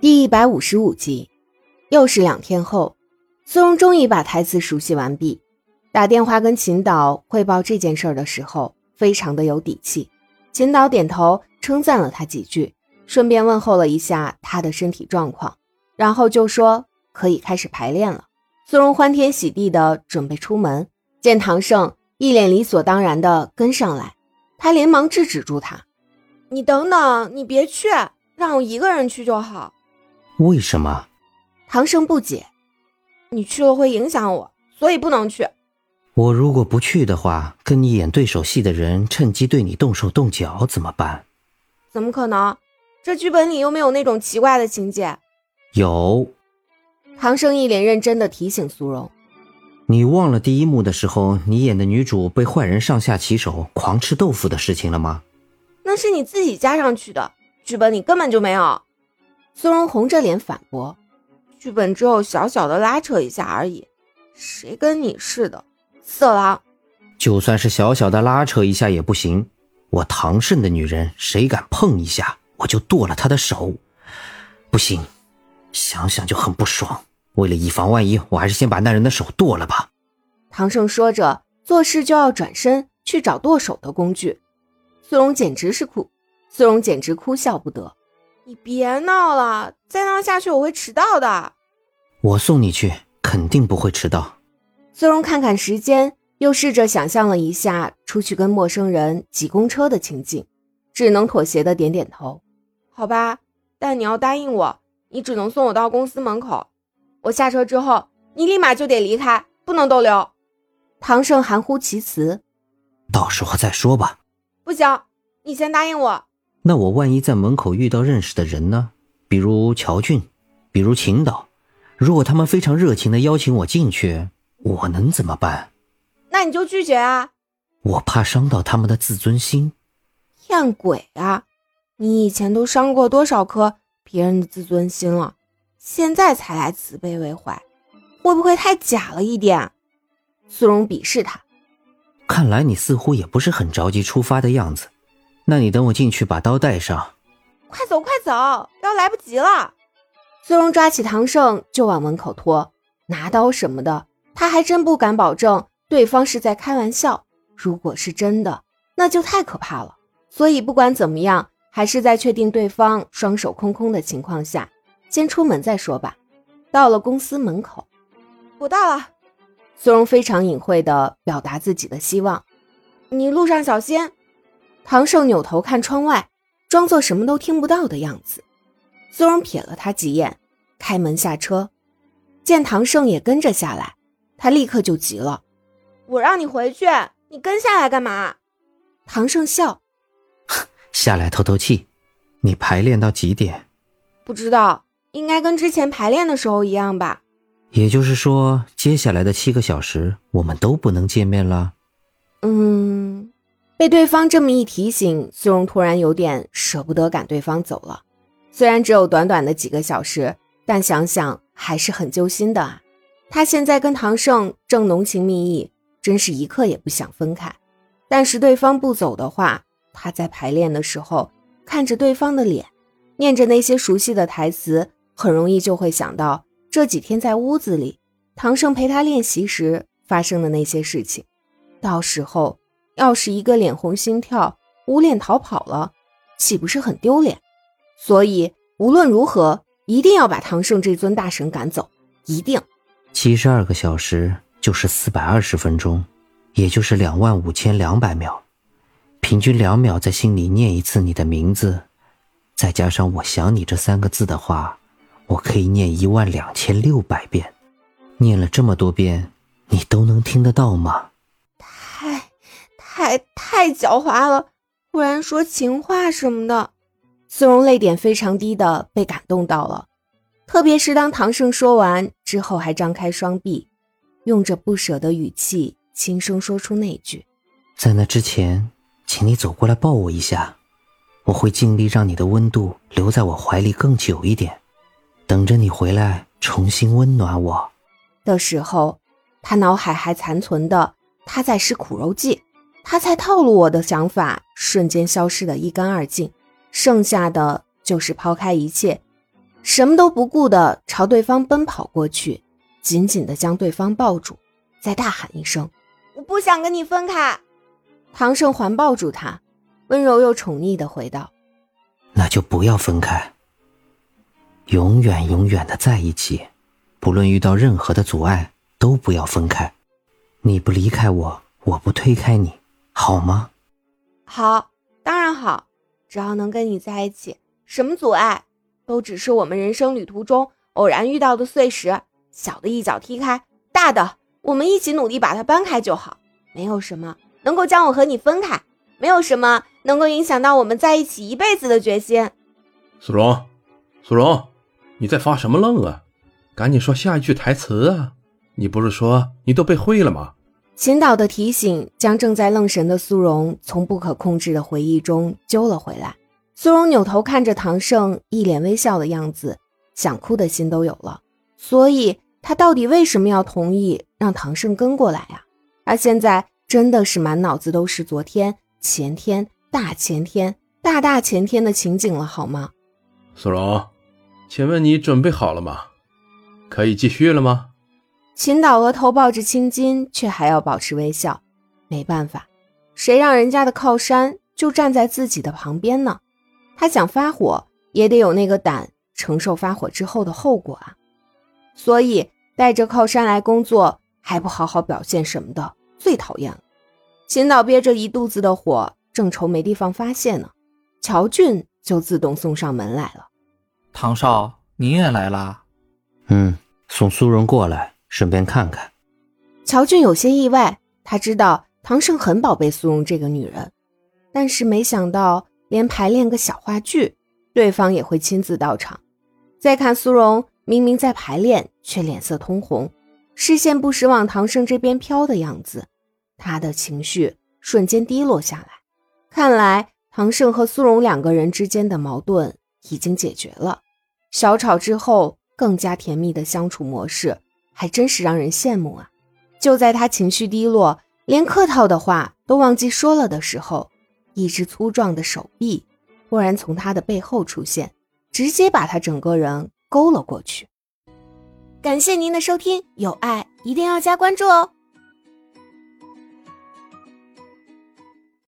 第一百五十五集，又是两天后，苏荣终于把台词熟悉完毕。打电话跟秦导汇报这件事的时候，非常的有底气。秦导点头称赞了他几句，顺便问候了一下他的身体状况，然后就说可以开始排练了。苏荣欢天喜地的准备出门，见唐胜一脸理所当然的跟上来，他连忙制止住他：“你等等，你别去，让我一个人去就好。”为什么？唐生不解。你去了会影响我，所以不能去。我如果不去的话，跟你演对手戏的人趁机对你动手动脚怎么办？怎么可能？这剧本里又没有那种奇怪的情节。有。唐生一脸认真的提醒苏荣：“你忘了第一幕的时候，你演的女主被坏人上下其手，狂吃豆腐的事情了吗？那是你自己加上去的，剧本里根本就没有。”苏荣红着脸反驳：“剧本只有小小的拉扯一下而已，谁跟你似的，色狼？就算是小小的拉扯一下也不行。我唐胜的女人，谁敢碰一下，我就剁了她的手。不行，想想就很不爽。为了以防万一，我还是先把那人的手剁了吧。”唐胜说着，做事就要转身去找剁手的工具。苏荣简直是哭，苏荣简直哭笑不得。你别闹了，再闹下去我会迟到的。我送你去，肯定不会迟到。苏荣看看时间，又试着想象了一下出去跟陌生人挤公车的情景，只能妥协的点点头。好吧，但你要答应我，你只能送我到公司门口。我下车之后，你立马就得离开，不能逗留。唐胜含糊其辞，到时候再说吧。不行，你先答应我。那我万一在门口遇到认识的人呢？比如乔俊，比如秦导，如果他们非常热情的邀请我进去，我能怎么办？那你就拒绝啊！我怕伤到他们的自尊心。骗鬼啊！你以前都伤过多少颗别人的自尊心了？现在才来慈悲为怀，会不会太假了一点？苏荣鄙视他。看来你似乎也不是很着急出发的样子。那你等我进去，把刀带上。快走，快走，要来不及了。苏荣抓起唐胜就往门口拖，拿刀什么的，他还真不敢保证对方是在开玩笑。如果是真的，那就太可怕了。所以不管怎么样，还是在确定对方双手空空的情况下，先出门再说吧。到了公司门口，我到了。苏荣非常隐晦地表达自己的希望：“你路上小心。”唐胜扭头看窗外，装作什么都听不到的样子。苏荣瞥了他几眼，开门下车。见唐胜也跟着下来，他立刻就急了：“我让你回去，你跟下来干嘛？”唐胜笑：“ 下来透透气。你排练到几点？不知道，应该跟之前排练的时候一样吧。也就是说，接下来的七个小时我们都不能见面了。”嗯。被对方这么一提醒，苏荣突然有点舍不得赶对方走了。虽然只有短短的几个小时，但想想还是很揪心的啊。他现在跟唐胜正浓情蜜意，真是一刻也不想分开。但是对方不走的话，他在排练的时候看着对方的脸，念着那些熟悉的台词，很容易就会想到这几天在屋子里，唐胜陪他练习时发生的那些事情。到时候。要是一个脸红心跳、捂脸逃跑了，岂不是很丢脸？所以无论如何，一定要把唐胜这尊大神赶走，一定。七十二个小时就是四百二十分钟，也就是两万五千两百秒，平均两秒在心里念一次你的名字，再加上我想你这三个字的话，我可以念一万两千六百遍。念了这么多遍，你都能听得到吗？太太狡猾了，忽然说情话什么的，苏荣泪点非常低的被感动到了。特别是当唐胜说完之后，还张开双臂，用着不舍的语气轻声说出那句：“在那之前，请你走过来抱我一下，我会尽力让你的温度留在我怀里更久一点，等着你回来重新温暖我。”的时候，他脑海还残存的他在吃苦肉计。他才套路我的想法瞬间消失的一干二净，剩下的就是抛开一切，什么都不顾的朝对方奔跑过去，紧紧的将对方抱住，再大喊一声：“我不想跟你分开。”唐胜环抱住他，温柔又宠溺的回道：“那就不要分开，永远永远的在一起，不论遇到任何的阻碍，都不要分开。你不离开我，我不推开你，好吗？”“好，当然好，只要能跟你在一起，什么阻碍都只是我们人生旅途中偶然遇到的碎石，小的一脚踢开，大的我们一起努力把它搬开就好，没有什么。”能够将我和你分开，没有什么能够影响到我们在一起一辈子的决心。苏荣，苏荣，你在发什么愣啊？赶紧说下一句台词啊！你不是说你都背会了吗？秦导的提醒将正在愣神的苏荣从不可控制的回忆中揪了回来。苏荣扭头看着唐胜，一脸微笑的样子，想哭的心都有了。所以，他到底为什么要同意让唐胜跟过来呀？他现在。真的是满脑子都是昨天、前天、大前天、大大前天的情景了，好吗？苏荣，请问你准备好了吗？可以继续了吗？秦导额头抱着青筋，却还要保持微笑。没办法，谁让人家的靠山就站在自己的旁边呢？他想发火，也得有那个胆承受发火之后的后果啊。所以带着靠山来工作，还不好好表现什么的。最讨厌了，秦导憋着一肚子的火，正愁没地方发泄呢，乔俊就自动送上门来了。唐少，你也来啦？嗯，送苏荣过来，顺便看看。乔俊有些意外，他知道唐胜很宝贝苏荣这个女人，但是没想到连排练个小话剧，对方也会亲自到场。再看苏荣，明明在排练，却脸色通红。视线不时往唐胜这边飘的样子，他的情绪瞬间低落下来。看来唐胜和苏荣两个人之间的矛盾已经解决了，小吵之后更加甜蜜的相处模式，还真是让人羡慕啊！就在他情绪低落，连客套的话都忘记说了的时候，一只粗壮的手臂忽然从他的背后出现，直接把他整个人勾了过去。感谢您的收听，有爱一定要加关注哦。